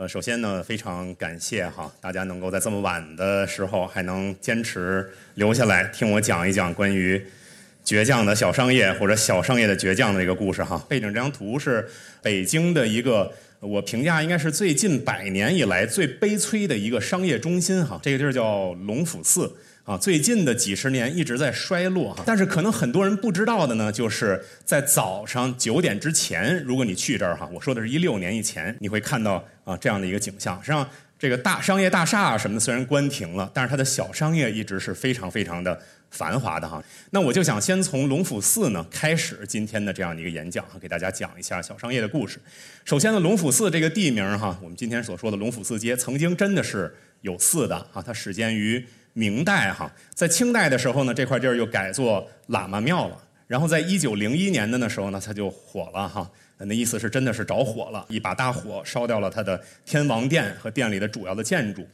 呃，首先呢，非常感谢哈，大家能够在这么晚的时候还能坚持留下来听我讲一讲关于倔强的小商业或者小商业的倔强的这个故事哈。背景这张图是北京的一个，我评价应该是最近百年以来最悲催的一个商业中心哈。这个地儿叫龙府寺。啊，最近的几十年一直在衰落哈，但是可能很多人不知道的呢，就是在早上九点之前，如果你去这儿哈，我说的是一六年以前，你会看到啊这样的一个景象。实际上，这个大商业大厦什么的虽然关停了，但是它的小商业一直是非常非常的繁华的哈。那我就想先从龙府寺呢开始今天的这样的一个演讲哈，给大家讲一下小商业的故事。首先呢，龙府寺这个地名哈，我们今天所说的龙府寺街，曾经真的是有寺的啊，它始建于。明代哈，在清代的时候呢，这块地儿又改做喇嘛庙了。然后在一九零一年的那时候呢，它就火了哈。那意思是真的是着火了，一把大火烧掉了它的天王殿和殿里的主要的建筑。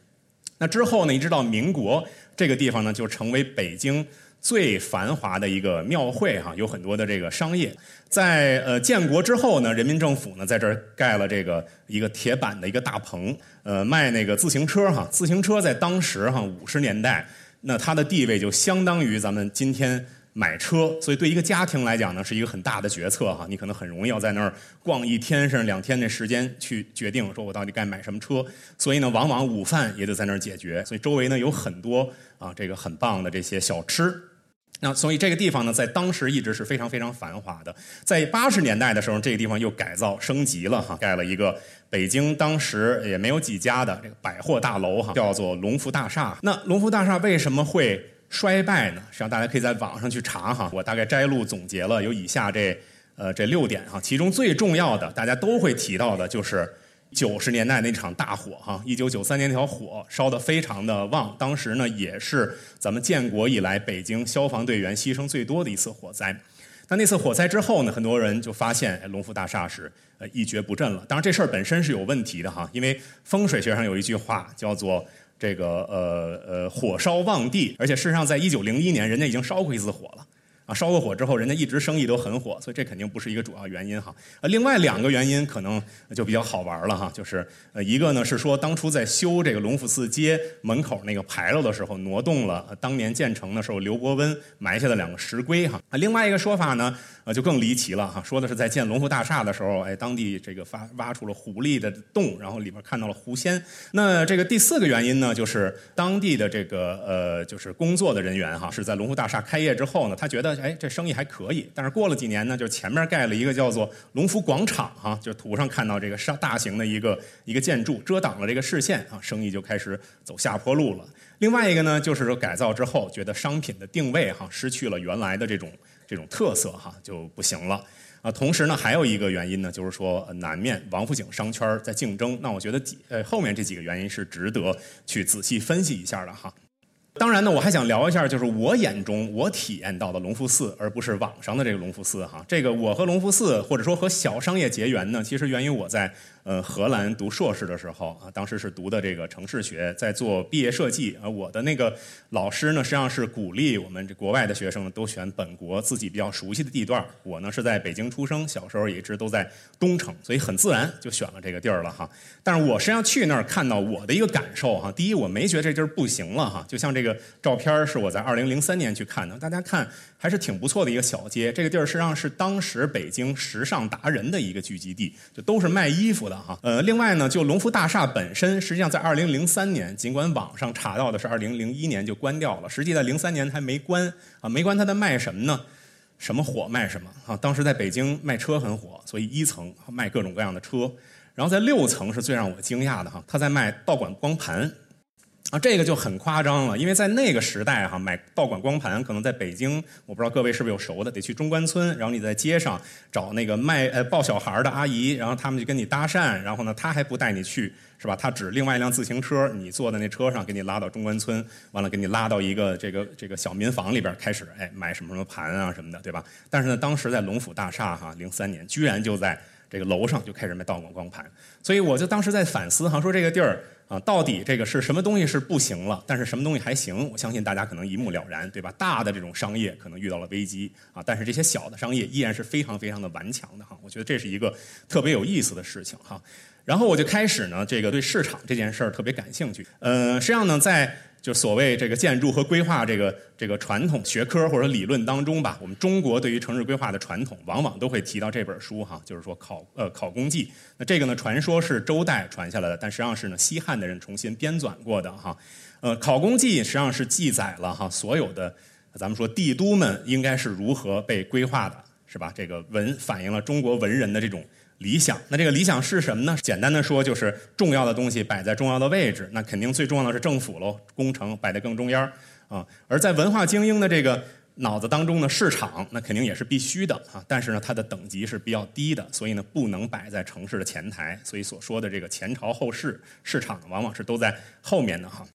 那之后呢，一直到民国，这个地方呢就成为北京。最繁华的一个庙会哈，有很多的这个商业。在呃建国之后呢，人民政府呢在这儿盖了这个一个铁板的一个大棚，呃卖那个自行车哈。自行车在当时哈五十年代，那它的地位就相当于咱们今天买车，所以对一个家庭来讲呢是一个很大的决策哈。你可能很容易要在那儿逛一天甚至两天的时间去决定说我到底该买什么车。所以呢，往往午饭也得在那儿解决。所以周围呢有很多啊这个很棒的这些小吃。那所以这个地方呢，在当时一直是非常非常繁华的。在八十年代的时候，这个地方又改造升级了哈，盖了一个北京当时也没有几家的这个百货大楼哈，叫做龙福大厦。那龙福大厦为什么会衰败呢？实际上大家可以在网上去查哈，我大概摘录总结了有以下这呃这六点哈，其中最重要的大家都会提到的就是。九十年代那场大火哈，一九九三年那条火烧得非常的旺，当时呢也是咱们建国以来北京消防队员牺牲最多的一次火灾。那那次火灾之后呢，很多人就发现龙福大厦是呃一蹶不振了。当然这事儿本身是有问题的哈，因为风水学上有一句话叫做这个呃呃火烧旺地，而且事实上在一九零一年人家已经烧过一次火了。啊，烧过火之后，人家一直生意都很火，所以这肯定不是一个主要原因哈。呃，另外两个原因可能就比较好玩了哈，就是呃，一个呢是说当初在修这个龙福寺街门口那个牌楼的时候，挪动了当年建成的时候刘伯温埋下的两个石龟哈。啊，另外一个说法呢，呃，就更离奇了哈，说的是在建龙福大厦的时候，哎，当地这个发挖出了狐狸的洞，然后里边看到了狐仙。那这个第四个原因呢，就是当地的这个呃，就是工作的人员哈，是在龙福大厦开业之后呢，他觉得。哎，这生意还可以，但是过了几年呢，就前面盖了一个叫做龙福广场哈，就图上看到这个上大型的一个一个建筑，遮挡了这个视线啊，生意就开始走下坡路了。另外一个呢，就是说改造之后，觉得商品的定位哈失去了原来的这种这种特色哈，就不行了啊。同时呢，还有一个原因呢，就是说南面王府井商圈在竞争。那我觉得几呃后面这几个原因是值得去仔细分析一下的哈。当然呢，我还想聊一下，就是我眼中我体验到的隆福寺，而不是网上的这个隆福寺哈。这个我和隆福寺，或者说和小商业结缘呢，其实源于我在。呃，荷兰读硕士的时候啊，当时是读的这个城市学，在做毕业设计啊。我的那个老师呢，实际上是鼓励我们这国外的学生都选本国自己比较熟悉的地段。我呢是在北京出生，小时候也一直都在东城，所以很自然就选了这个地儿了哈。但是我实际上去那儿看到我的一个感受哈，第一我没觉得这地儿不行了哈，就像这个这个照片是我在二零零三年去看的，大家看还是挺不错的一个小街。这个地儿实际上是当时北京时尚达人的一个聚集地，就都是卖衣服的。哈，呃，另外呢，就龙福大厦本身，实际上在二零零三年，尽管网上查到的是二零零一年就关掉了，实际在零三年还没关啊，没关它在卖什么呢？什么火卖什么啊？当时在北京卖车很火，所以一层卖各种各样的车，然后在六层是最让我惊讶的哈，他在卖道馆光盘。啊，这个就很夸张了，因为在那个时代哈，买道馆光盘可能在北京，我不知道各位是不是有熟的，得去中关村，然后你在街上找那个卖呃抱小孩的阿姨，然后他们就跟你搭讪，然后呢，他还不带你去，是吧？他指另外一辆自行车，你坐在那车上，给你拉到中关村，完了给你拉到一个这个这个小民房里边，开始哎买什么什么盘啊什么的，对吧？但是呢，当时在龙府大厦哈，零三年居然就在这个楼上就开始卖道馆光盘，所以我就当时在反思哈，说这个地儿。啊，到底这个是什么东西是不行了？但是什么东西还行？我相信大家可能一目了然，对吧？大的这种商业可能遇到了危机啊，但是这些小的商业依然是非常非常的顽强的哈。我觉得这是一个特别有意思的事情哈。然后我就开始呢，这个对市场这件事儿特别感兴趣。呃，实际上呢，在就所谓这个建筑和规划这个这个传统学科或者理论当中吧，我们中国对于城市规划的传统，往往都会提到这本书哈，就是说考呃考工记。那这个呢，传说是周代传下来的，但实际上是呢西汉的人重新编纂过的哈。呃，考工记实际上是记载了哈所有的咱们说帝都们应该是如何被规划的，是吧？这个文反映了中国文人的这种。理想，那这个理想是什么呢？简单的说，就是重要的东西摆在重要的位置。那肯定最重要的是政府喽，工程摆在更中央啊。而在文化精英的这个脑子当中呢，市场那肯定也是必须的啊。但是呢，它的等级是比较低的，所以呢，不能摆在城市的前台。所以所说的这个前朝后市，市场往往是都在后面的哈。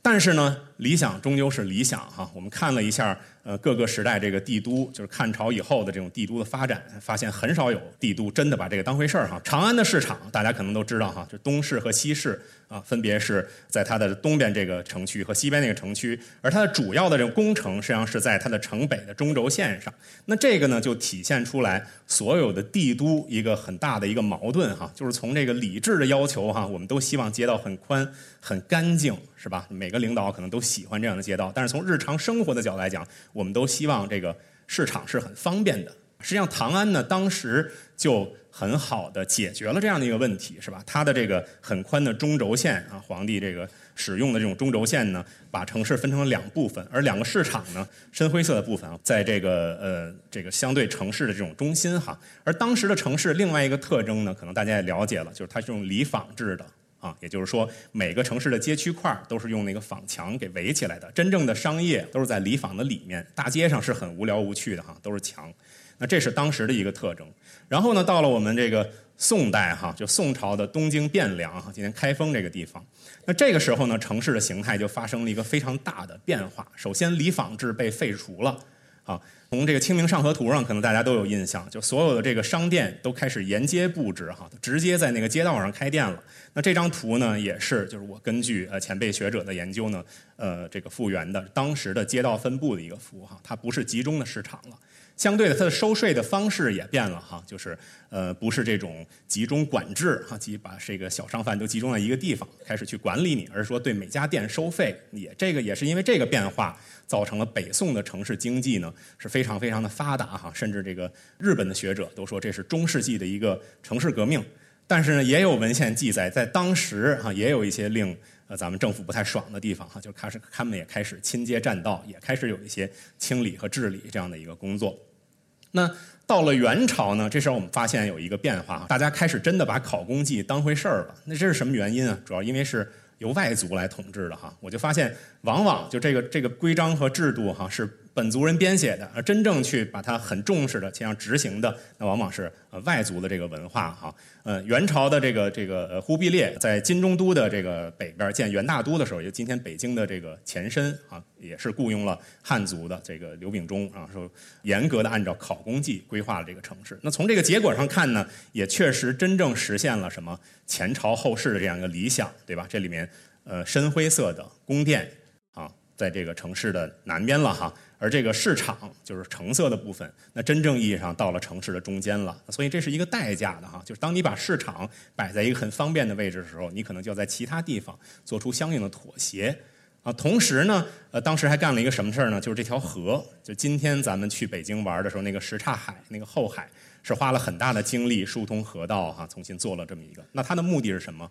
但是呢，理想终究是理想哈。我们看了一下。呃，各个时代这个帝都，就是汉朝以后的这种帝都的发展，发现很少有帝都真的把这个当回事儿哈。长安的市场，大家可能都知道哈，就东市和西市啊，分别是在它的东边这个城区和西边那个城区，而它的主要的这个工程实际上是在它的城北的中轴线上。那这个呢，就体现出来所有的帝都一个很大的一个矛盾哈，就是从这个理智的要求哈，我们都希望街道很宽、很干净，是吧？每个领导可能都喜欢这样的街道，但是从日常生活的角度来讲，我们都希望这个市场是很方便的。实际上，唐安呢，当时就很好的解决了这样的一个问题，是吧？它的这个很宽的中轴线啊，皇帝这个使用的这种中轴线呢，把城市分成了两部分，而两个市场呢，深灰色的部分啊，在这个呃这个相对城市的这种中心哈。而当时的城市另外一个特征呢，可能大家也了解了，就是它是用里坊制的。啊，也就是说，每个城市的街区块都是用那个坊墙给围起来的。真正的商业都是在里坊的里面，大街上是很无聊无趣的哈，都是墙。那这是当时的一个特征。然后呢，到了我们这个宋代哈，就宋朝的东京汴梁哈，今天开封这个地方。那这个时候呢，城市的形态就发生了一个非常大的变化。首先，里坊制被废除了。啊，从这个《清明上河图》上，可能大家都有印象，就所有的这个商店都开始沿街布置，哈，直接在那个街道上开店了。那这张图呢，也是就是我根据呃前辈学者的研究呢，呃，这个复原的当时的街道分布的一个图，哈，它不是集中的市场了。相对的，它的收税的方式也变了，哈，就是呃，不是这种集中管制，哈，即把这个小商贩都集中在一个地方开始去管理你，而是说对每家店收费。也这个也是因为这个变化。造成了北宋的城市经济呢是非常非常的发达哈，甚至这个日本的学者都说这是中世纪的一个城市革命。但是呢，也有文献记载，在当时哈也有一些令呃咱们政府不太爽的地方哈，就开始他们也开始亲街占道，也开始有一些清理和治理这样的一个工作。那到了元朝呢，这时候我们发现有一个变化，大家开始真的把考功绩当回事儿了。那这是什么原因啊？主要因为是。由外族来统治的哈，我就发现往往就这个这个规章和制度哈是。本族人编写的，而真正去把它很重视的，且要执行的，那往往是呃外族的这个文化哈。呃，元朝的这个这个忽必烈在金中都的这个北边建元大都的时候，就今天北京的这个前身啊，也是雇佣了汉族的这个刘秉忠啊，说严格的按照考功绩规划了这个城市。那从这个结果上看呢，也确实真正实现了什么前朝后世的这样一个理想，对吧？这里面呃深灰色的宫殿啊，在这个城市的南边了哈。而这个市场就是橙色的部分，那真正意义上到了城市的中间了，所以这是一个代价的哈。就是当你把市场摆在一个很方便的位置的时候，你可能就要在其他地方做出相应的妥协啊。同时呢，呃，当时还干了一个什么事儿呢？就是这条河，就今天咱们去北京玩的时候，那个什刹海，那个后海，是花了很大的精力疏通河道哈，重新做了这么一个。那它的目的是什么？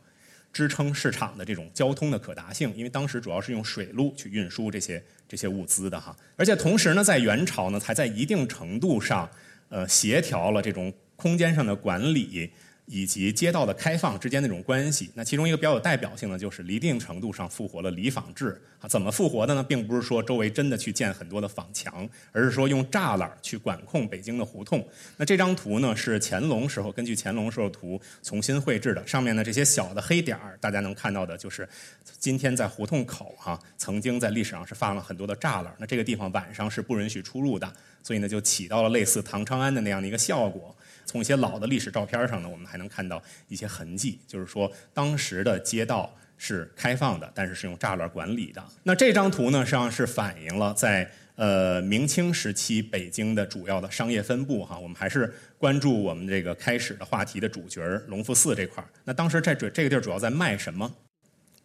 支撑市场的这种交通的可达性，因为当时主要是用水路去运输这些这些物资的哈，而且同时呢，在元朝呢，才在一定程度上，呃，协调了这种空间上的管理。以及街道的开放之间那种关系，那其中一个比较有代表性的，就是一定程度上复活了里坊制啊。怎么复活的呢？并不是说周围真的去建很多的坊墙，而是说用栅栏去管控北京的胡同。那这张图呢，是乾隆时候根据乾隆时候图重新绘制的。上面呢这些小的黑点儿，大家能看到的就是今天在胡同口哈，曾经在历史上是放了很多的栅栏。那这个地方晚上是不允许出入的，所以呢就起到了类似唐长安的那样的一个效果。从一些老的历史照片上呢，我们还能看到一些痕迹，就是说当时的街道是开放的，但是是用栅栏管理的。那这张图呢，实际上是反映了在。呃明清时期北京的主要的商业分布哈，我们还是关注我们这个开始的话题的主角隆福寺这块儿。那当时在这这个地儿主要在卖什么？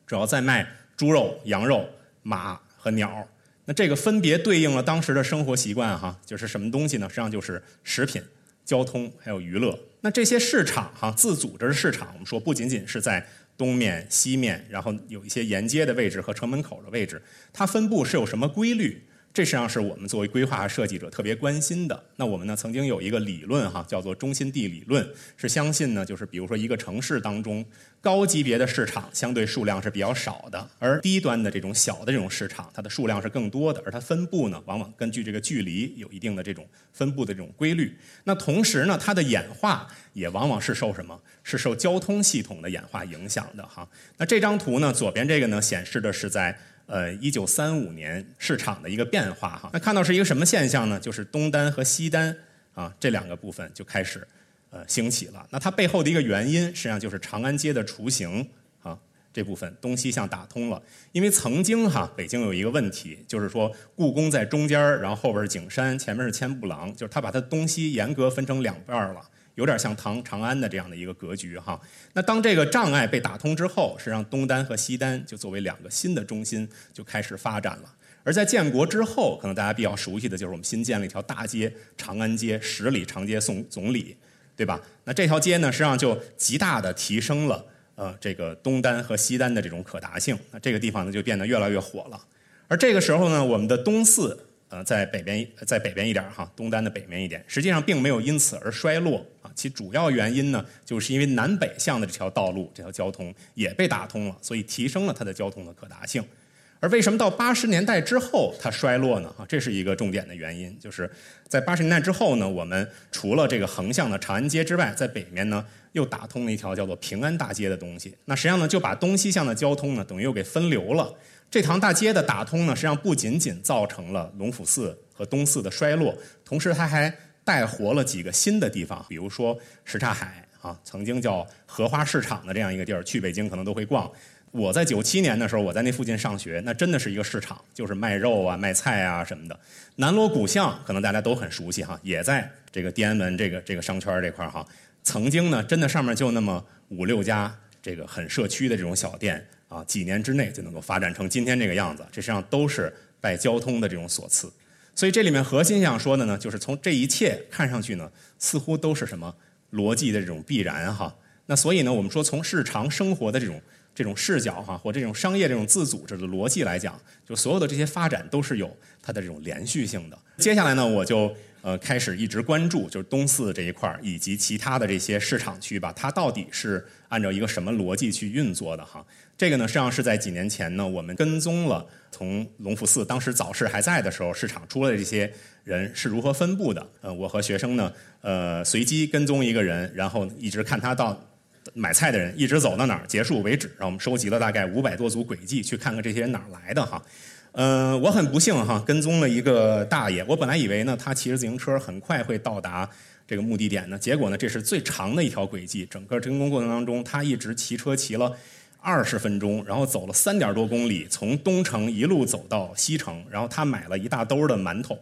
主要在卖猪肉、羊肉、马和鸟。那这个分别对应了当时的生活习惯哈，就是什么东西呢？实际上就是食品、交通还有娱乐。那这些市场哈，自组织市场，我们说不仅仅是在东面、西面，然后有一些沿街的位置和城门口的位置，它分布是有什么规律？这实际上是我们作为规划设计者特别关心的。那我们呢，曾经有一个理论哈，叫做中心地理论，是相信呢，就是比如说一个城市当中，高级别的市场相对数量是比较少的，而低端的这种小的这种市场，它的数量是更多的，而它分布呢，往往根据这个距离有一定的这种分布的这种规律。那同时呢，它的演化也往往是受什么？是受交通系统的演化影响的哈。那这张图呢，左边这个呢，显示的是在。呃，一九三五年市场的一个变化哈，那看到是一个什么现象呢？就是东单和西单啊这两个部分就开始呃兴起了。那它背后的一个原因，实际上就是长安街的雏形啊这部分东西向打通了。因为曾经哈北京有一个问题，就是说故宫在中间然后后边是景山，前面是千步廊，就是它把它东西严格分成两半了。有点像唐长安的这样的一个格局哈。那当这个障碍被打通之后，实际上东单和西单就作为两个新的中心就开始发展了。而在建国之后，可能大家比较熟悉的就是我们新建了一条大街——长安街，十里长街送总理，对吧？那这条街呢，实际上就极大的提升了呃这个东单和西单的这种可达性。那这个地方呢，就变得越来越火了。而这个时候呢，我们的东四。呃，在北边，在北边一点哈，东单的北面一点，实际上并没有因此而衰落啊。其主要原因呢，就是因为南北向的这条道路，这条交通也被打通了，所以提升了它的交通的可达性。而为什么到八十年代之后它衰落呢？啊，这是一个重点的原因，就是在八十年代之后呢，我们除了这个横向的长安街之外，在北面呢又打通了一条叫做平安大街的东西。那实际上呢，就把东西向的交通呢，等于又给分流了。这条大街的打通呢，实际上不仅仅造成了隆福寺和东寺的衰落，同时它还带活了几个新的地方，比如说什刹海啊，曾经叫荷花市场的这样一个地儿，去北京可能都会逛。我在九七年的时候，我在那附近上学，那真的是一个市场，就是卖肉啊、卖菜啊什么的。南锣鼓巷可能大家都很熟悉哈，也在这个天安门这个这个商圈这块哈。曾经呢，真的上面就那么五六家这个很社区的这种小店。啊，几年之内就能够发展成今天这个样子，这实际上都是拜交通的这种所赐。所以这里面核心想说的呢，就是从这一切看上去呢，似乎都是什么逻辑的这种必然哈。那所以呢，我们说从日常生活的这种这种视角哈，或这种商业这种自组织的逻辑来讲，就所有的这些发展都是有它的这种连续性的。接下来呢，我就。呃，开始一直关注就是东四这一块儿，以及其他的这些市场区吧，它到底是按照一个什么逻辑去运作的哈？这个呢，实际上是在几年前呢，我们跟踪了从隆福寺当时早市还在的时候，市场出来的这些人是如何分布的。呃，我和学生呢，呃，随机跟踪一个人，然后一直看他到买菜的人一直走到哪儿结束为止，然后我们收集了大概五百多组轨迹，去看看这些人哪儿来的哈。嗯，我很不幸哈，跟踪了一个大爷。我本来以为呢，他骑着自行车很快会到达这个目的点呢。结果呢，这是最长的一条轨迹。整个跟踪过程当中，他一直骑车骑了二十分钟，然后走了三点多公里，从东城一路走到西城。然后他买了一大兜的馒头，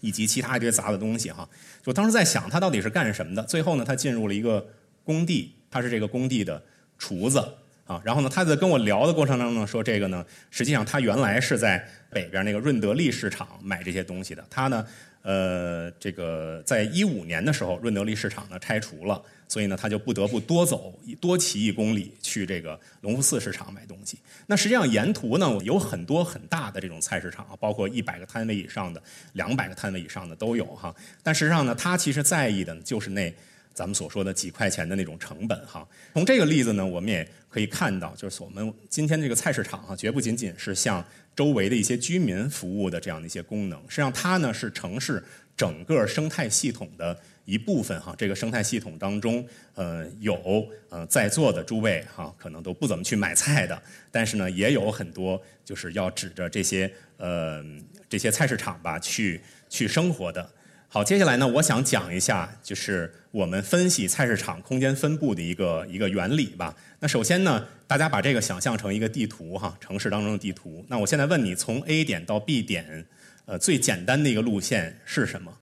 以及其他一堆杂的东西哈。就当时在想，他到底是干什么的？最后呢，他进入了一个工地，他是这个工地的厨子。啊，然后呢，他在跟我聊的过程当中呢，说这个呢，实际上他原来是在北边那个润德利市场买这些东西的。他呢，呃，这个在一五年的时候，润德利市场呢拆除了，所以呢，他就不得不多走多骑一公里去这个隆福寺市场买东西。那实际上沿途呢有很多很大的这种菜市场，包括一百个摊位以上的、两百个摊位以上的都有哈。但实际上呢，他其实在意的就是那。咱们所说的几块钱的那种成本哈，从这个例子呢，我们也可以看到，就是我们今天这个菜市场哈，绝不仅仅是向周围的一些居民服务的这样的一些功能，实际上它呢是城市整个生态系统的一部分哈。这个生态系统当中，呃，有呃在座的诸位哈，可能都不怎么去买菜的，但是呢，也有很多就是要指着这些呃这些菜市场吧去去生活的。好，接下来呢，我想讲一下，就是我们分析菜市场空间分布的一个一个原理吧。那首先呢，大家把这个想象成一个地图哈，城市当中的地图。那我现在问你，从 A 点到 B 点，呃最简单的一个路线是什么？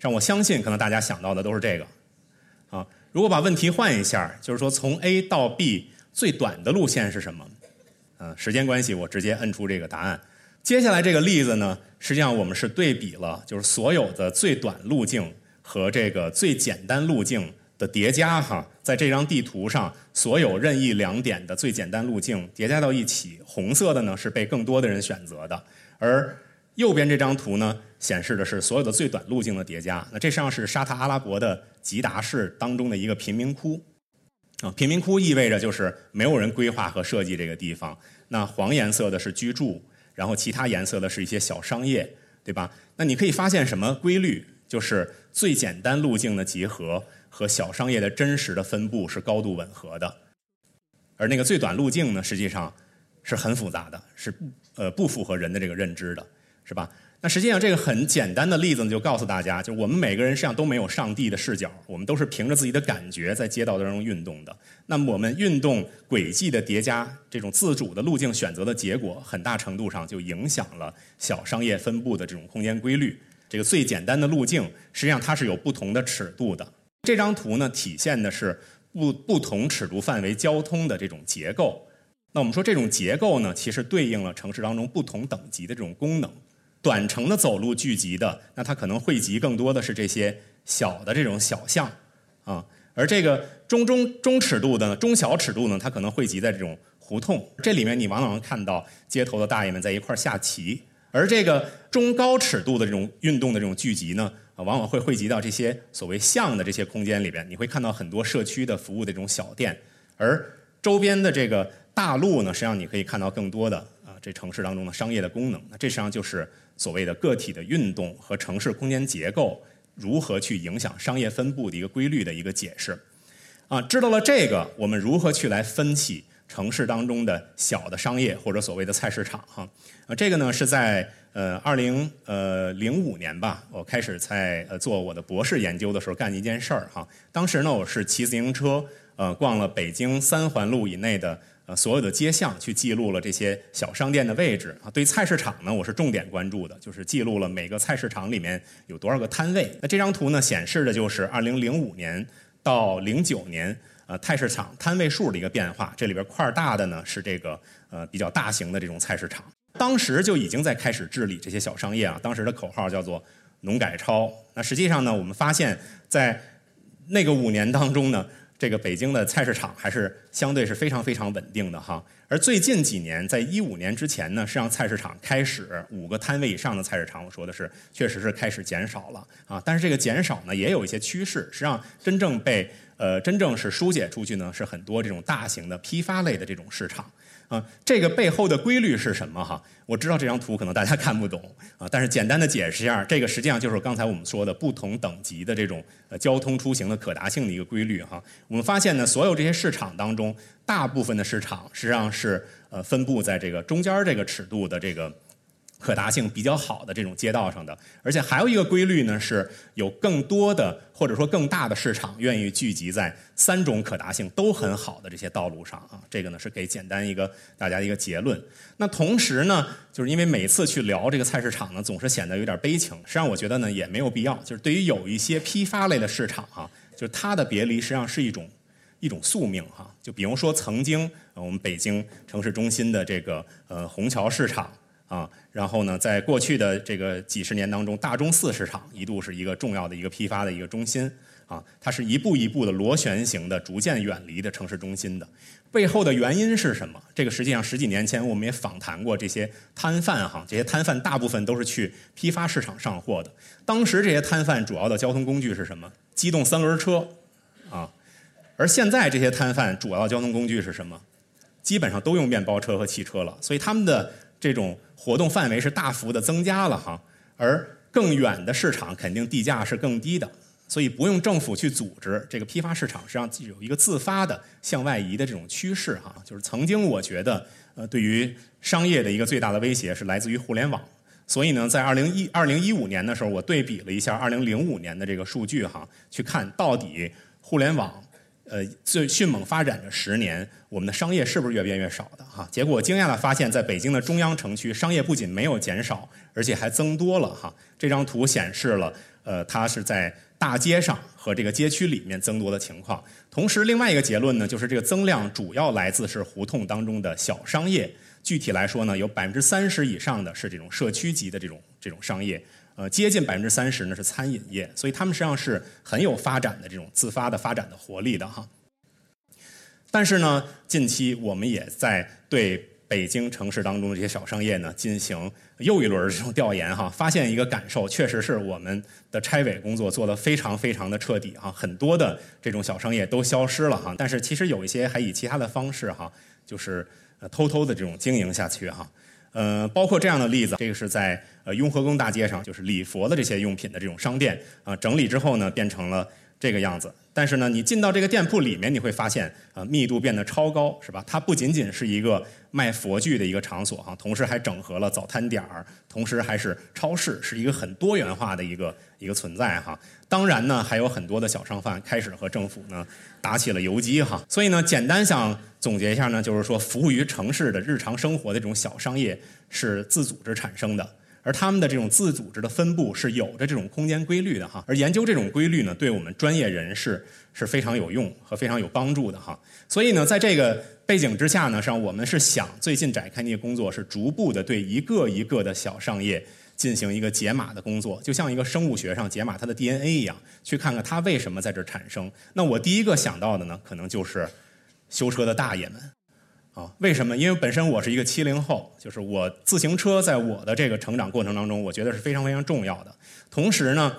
让我相信，可能大家想到的都是这个啊。如果把问题换一下，就是说从 A 到 B 最短的路线是什么？嗯，时间关系，我直接摁出这个答案。接下来这个例子呢，实际上我们是对比了，就是所有的最短路径和这个最简单路径的叠加哈。在这张地图上，所有任意两点的最简单路径叠加到一起，红色的呢是被更多的人选择的，而右边这张图呢，显示的是所有的最短路径的叠加。那这实际上是沙特阿拉伯的吉达市当中的一个贫民窟，啊，贫民窟意味着就是没有人规划和设计这个地方。那黄颜色的是居住，然后其他颜色的是一些小商业，对吧？那你可以发现什么规律？就是最简单路径的集合和小商业的真实的分布是高度吻合的，而那个最短路径呢，实际上是很复杂的，是呃不符合人的这个认知的。是吧？那实际上这个很简单的例子呢，就告诉大家，就是我们每个人实际上都没有上帝的视角，我们都是凭着自己的感觉在街道当中运动的。那么我们运动轨迹的叠加，这种自主的路径选择的结果，很大程度上就影响了小商业分布的这种空间规律。这个最简单的路径，实际上它是有不同的尺度的。这张图呢，体现的是不不同尺度范围交通的这种结构。那我们说这种结构呢，其实对应了城市当中不同等级的这种功能。短程的走路聚集的，那它可能汇集更多的是这些小的这种小巷啊，而这个中中中尺度的呢中小尺度呢，它可能汇集在这种胡同。这里面你往往能看到街头的大爷们在一块下棋，而这个中高尺度的这种运动的这种聚集呢，啊，往往会汇集到这些所谓巷的这些空间里边。你会看到很多社区的服务的这种小店，而周边的这个大路呢，实际上你可以看到更多的，这城市当中的商业的功能。那这实际上就是。所谓的个体的运动和城市空间结构如何去影响商业分布的一个规律的一个解释，啊，知道了这个，我们如何去来分析城市当中的小的商业或者所谓的菜市场？哈，啊，这个呢是在呃二零呃零五年吧，我开始在呃做我的博士研究的时候干的一件事儿哈。当时呢，我是骑自行车呃逛了北京三环路以内的。所有的街巷去记录了这些小商店的位置啊。对菜市场呢，我是重点关注的，就是记录了每个菜市场里面有多少个摊位。那这张图呢，显示的就是2005年到09年呃菜市场摊位数的一个变化。这里边块大的呢是这个呃比较大型的这种菜市场。当时就已经在开始治理这些小商业啊。当时的口号叫做“农改超”。那实际上呢，我们发现，在那个五年当中呢。这个北京的菜市场还是相对是非常非常稳定的哈，而最近几年，在一五年之前呢，实际上菜市场开始五个摊位以上的菜市场，我说的是确实是开始减少了啊，但是这个减少呢也有一些趋势，实际上真正被呃真正是疏解出去呢，是很多这种大型的批发类的这种市场。啊，这个背后的规律是什么哈？我知道这张图可能大家看不懂啊，但是简单的解释一下，这个实际上就是刚才我们说的不同等级的这种呃交通出行的可达性的一个规律哈。我们发现呢，所有这些市场当中，大部分的市场实际上是呃分布在这个中间这个尺度的这个。可达性比较好的这种街道上的，而且还有一个规律呢，是有更多的或者说更大的市场愿意聚集在三种可达性都很好的这些道路上啊。这个呢是给简单一个大家一个结论。那同时呢，就是因为每次去聊这个菜市场呢，总是显得有点悲情。实际上我觉得呢也没有必要。就是对于有一些批发类的市场啊，就是它的别离实际上是一种一种宿命哈。就比如说曾经我们北京城市中心的这个呃虹桥市场。啊，然后呢，在过去的这个几十年当中，大钟寺市场一度是一个重要的一个批发的一个中心啊，它是一步一步的螺旋形的，逐渐远离的城市中心的。背后的原因是什么？这个实际上十几年前我们也访谈过这些摊贩哈，这些摊贩大部分都是去批发市场上货的。当时这些摊贩主要的交通工具是什么？机动三轮车啊，而现在这些摊贩主要交通工具是什么？基本上都用面包车和汽车了，所以他们的这种。活动范围是大幅的增加了哈，而更远的市场肯定地价是更低的，所以不用政府去组织这个批发市场，实际上有一个自发的向外移的这种趋势哈。就是曾经我觉得，呃，对于商业的一个最大的威胁是来自于互联网，所以呢，在二零一二零一五年的时候，我对比了一下二零零五年的这个数据哈，去看到底互联网呃，最迅猛发展的十年，我们的商业是不是越变越少的哈？结果惊讶的发现，在北京的中央城区，商业不仅没有减少，而且还增多了哈。这张图显示了，呃，它是在大街上和这个街区里面增多的情况。同时，另外一个结论呢，就是这个增量主要来自是胡同当中的小商业。具体来说呢，有百分之三十以上的是这种社区级的这种这种商业。呃，接近百分之三十呢是餐饮业，所以他们实际上是很有发展的这种自发的发展的活力的哈。但是呢，近期我们也在对北京城市当中的这些小商业呢进行又一轮这种调研哈，发现一个感受，确实是我们的拆违工作做得非常非常的彻底哈，很多的这种小商业都消失了哈，但是其实有一些还以其他的方式哈，就是偷偷的这种经营下去哈。呃，包括这样的例子，这个是在呃雍和宫大街上，就是礼佛的这些用品的这种商店啊，整理之后呢，变成了这个样子。但是呢，你进到这个店铺里面，你会发现啊，密度变得超高，是吧？它不仅仅是一个卖佛具的一个场所哈，同时还整合了早餐点儿，同时还是超市，是一个很多元化的一个一个存在哈。当然呢，还有很多的小商贩开始和政府呢打起了游击哈。所以呢，简单想总结一下呢，就是说，服务于城市的日常生活的这种小商业是自组织产生的。而他们的这种自组织的分布是有着这种空间规律的哈，而研究这种规律呢，对我们专业人士是非常有用和非常有帮助的哈。所以呢，在这个背景之下呢，上我们是想最近展开那个工作，是逐步的对一个一个的小商业进行一个解码的工作，就像一个生物学上解码它的 DNA 一样，去看看它为什么在这产生。那我第一个想到的呢，可能就是修车的大爷们。啊，为什么？因为本身我是一个七零后，就是我自行车在我的这个成长过程当中，我觉得是非常非常重要的。同时呢，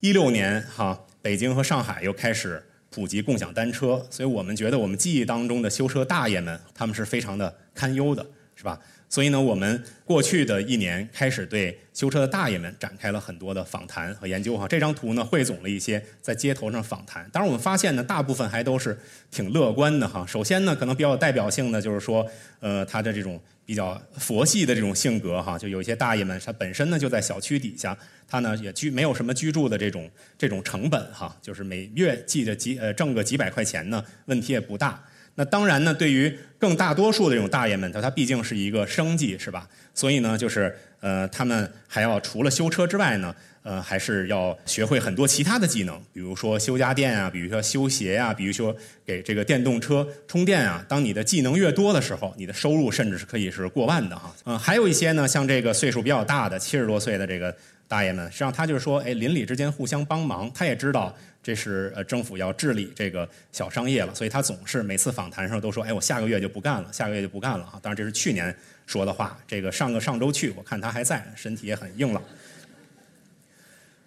一六年哈，北京和上海又开始普及共享单车，所以我们觉得我们记忆当中的修车大爷们，他们是非常的堪忧的，是吧？所以呢，我们过去的一年开始对修车的大爷们展开了很多的访谈和研究哈。这张图呢，汇总了一些在街头上访谈。当然，我们发现呢，大部分还都是挺乐观的哈。首先呢，可能比较有代表性的就是说，呃，他的这种比较佛系的这种性格哈，就有一些大爷们，他本身呢就在小区底下，他呢也居没有什么居住的这种这种成本哈，就是每月记着几呃挣个几百块钱呢，问题也不大。那当然呢，对于更大多数的这种大爷们，他他毕竟是一个生计，是吧？所以呢，就是呃，他们还要除了修车之外呢，呃，还是要学会很多其他的技能，比如说修家电啊，比如说修鞋啊，比如说给这个电动车充电啊。当你的技能越多的时候，你的收入甚至是可以是过万的哈。嗯，还有一些呢，像这个岁数比较大的七十多岁的这个大爷们，实际上他就是说，哎，邻里之间互相帮忙，他也知道。这是呃政府要治理这个小商业了，所以他总是每次访谈上都说：“哎，我下个月就不干了，下个月就不干了。”哈，当然这是去年说的话。这个上个上周去，我看他还在，身体也很硬朗。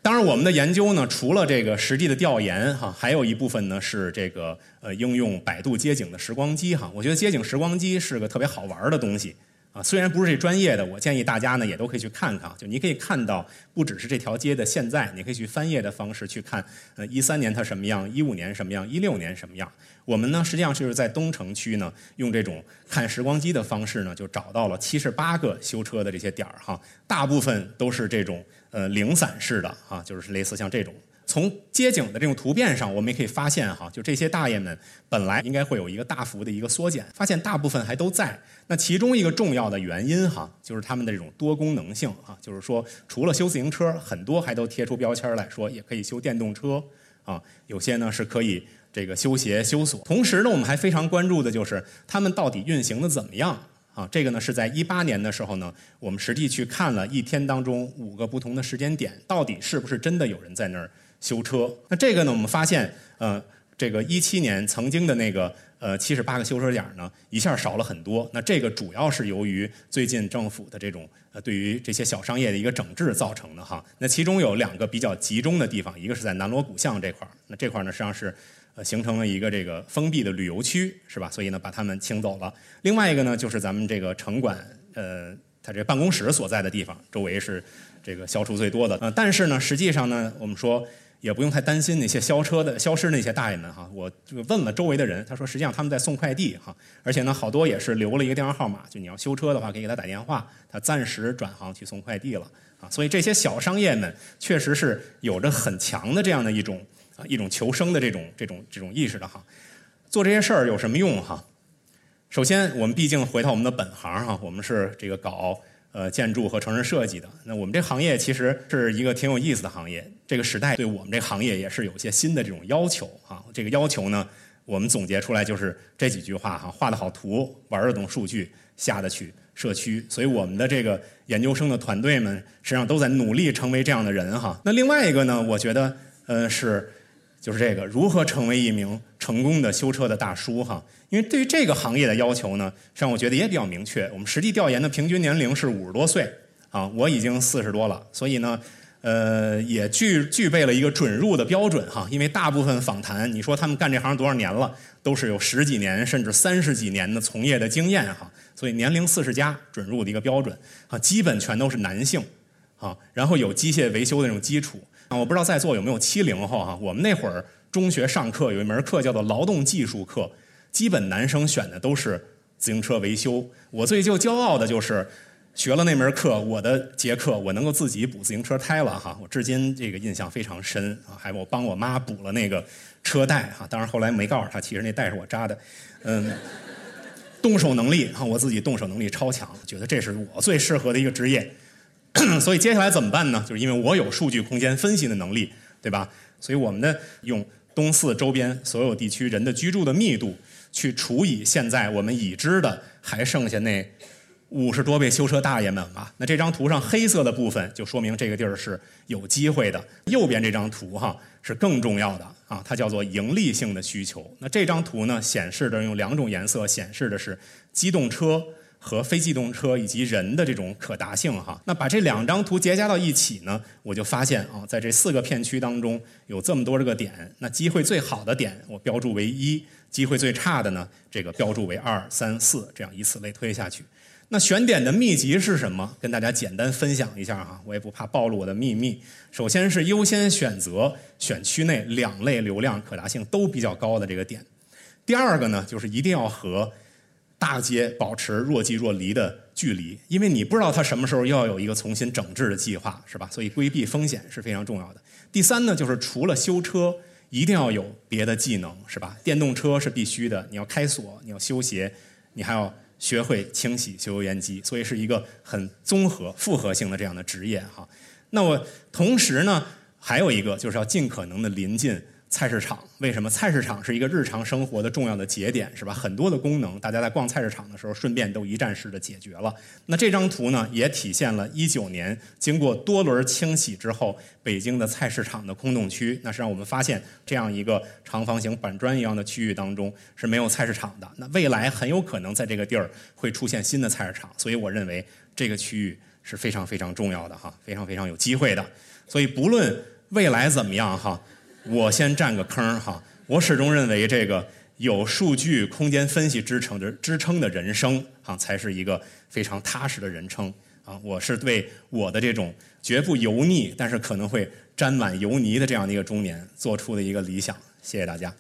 当然，我们的研究呢，除了这个实际的调研哈，还有一部分呢是这个呃应用百度街景的时光机哈。我觉得街景时光机是个特别好玩的东西。啊，虽然不是这专业的，我建议大家呢也都可以去看看。就你可以看到，不只是这条街的现在，你可以去翻页的方式去看。呃，一三年它什么样，一五年什么样，一六年什么样。我们呢实际上就是在东城区呢，用这种看时光机的方式呢，就找到了七十八个修车的这些点儿哈，大部分都是这种呃零散式的哈，就是类似像这种。从街景的这种图片上，我们也可以发现哈，就这些大爷们本来应该会有一个大幅的一个缩减，发现大部分还都在。那其中一个重要的原因哈，就是他们的这种多功能性啊，就是说除了修自行车，很多还都贴出标签来说也可以修电动车啊，有些呢是可以这个修鞋修锁。同时呢，我们还非常关注的就是他们到底运行的怎么样啊？这个呢是在一八年的时候呢，我们实际去看了一天当中五个不同的时间点，到底是不是真的有人在那儿。修车，那这个呢？我们发现，呃，这个一七年曾经的那个呃七十八个修车点呢，一下少了很多。那这个主要是由于最近政府的这种呃对于这些小商业的一个整治造成的哈。那其中有两个比较集中的地方，一个是在南锣鼓巷这块儿，那这块儿呢实际上是呃形成了一个这个封闭的旅游区，是吧？所以呢把他们清走了。另外一个呢就是咱们这个城管呃他这办公室所在的地方，周围是这个消除最多的。呃，但是呢实际上呢我们说。也不用太担心那些消车的消失那些大爷们哈，我就问了周围的人，他说实际上他们在送快递哈，而且呢好多也是留了一个电话号码，就你要修车的话可以给他打电话，他暂时转行去送快递了啊，所以这些小商业们确实是有着很强的这样的一种啊，一种求生的这种这种这种意识的哈。做这些事儿有什么用哈？首先，我们毕竟回到我们的本行哈，我们是这个搞呃建筑和城市设计的。那我们这行业其实是一个挺有意思的行业。这个时代对我们这行业也是有些新的这种要求啊。这个要求呢，我们总结出来就是这几句话哈：画得好图，玩得懂数据，下得去社区。所以我们的这个研究生的团队们实际上都在努力成为这样的人哈。那另外一个呢，我觉得呃是。就是这个如何成为一名成功的修车的大叔哈？因为对于这个行业的要求呢，实际上我觉得也比较明确。我们实际调研的平均年龄是五十多岁啊，我已经四十多了，所以呢，呃，也具具备了一个准入的标准哈。因为大部分访谈，你说他们干这行多少年了，都是有十几年甚至三十几年的从业的经验哈。所以年龄四十加准入的一个标准啊，基本全都是男性啊，然后有机械维修的那种基础。啊，我不知道在座有没有七零后哈？我们那会儿中学上课有一门课叫做劳动技术课，基本男生选的都是自行车维修。我最就骄傲的就是学了那门课，我的节课我能够自己补自行车胎了哈！我至今这个印象非常深啊，还我帮我妈补了那个车带哈。当然后来没告诉她，其实那带是我扎的。嗯，动手能力哈，我自己动手能力超强，觉得这是我最适合的一个职业。所以接下来怎么办呢？就是因为我有数据空间分析的能力，对吧？所以我们的用东四周边所有地区人的居住的密度去除以现在我们已知的还剩下那五十多位修车大爷们吧。那这张图上黑色的部分就说明这个地儿是有机会的。右边这张图哈是更重要的啊，它叫做盈利性的需求。那这张图呢显示的用两种颜色显示的是机动车。和非机动车以及人的这种可达性哈，那把这两张图叠加到一起呢，我就发现啊，在这四个片区当中有这么多这个点，那机会最好的点我标注为一，机会最差的呢，这个标注为二三四，这样以此类推下去。那选点的秘籍是什么？跟大家简单分享一下哈，我也不怕暴露我的秘密。首先是优先选择选区内两类流量可达性都比较高的这个点，第二个呢，就是一定要和。大街保持若即若离的距离，因为你不知道它什么时候要有一个重新整治的计划，是吧？所以规避风险是非常重要的。第三呢，就是除了修车，一定要有别的技能，是吧？电动车是必须的，你要开锁，你要修鞋，你还要学会清洗修油烟机，所以是一个很综合、复合性的这样的职业哈。那我同时呢，还有一个就是要尽可能的临近。菜市场为什么？菜市场是一个日常生活的重要的节点，是吧？很多的功能，大家在逛菜市场的时候，顺便都一站式的解决了。那这张图呢，也体现了一九年经过多轮清洗之后，北京的菜市场的空洞区。那是让我们发现，这样一个长方形板砖一样的区域当中是没有菜市场的。那未来很有可能在这个地儿会出现新的菜市场，所以我认为这个区域是非常非常重要的哈，非常非常有机会的。所以不论未来怎么样哈。我先占个坑哈，我始终认为这个有数据空间分析支撑的支撑的人生啊，才是一个非常踏实的人称啊。我是对我的这种绝不油腻，但是可能会沾满油泥的这样的一个中年做出的一个理想。谢谢大家。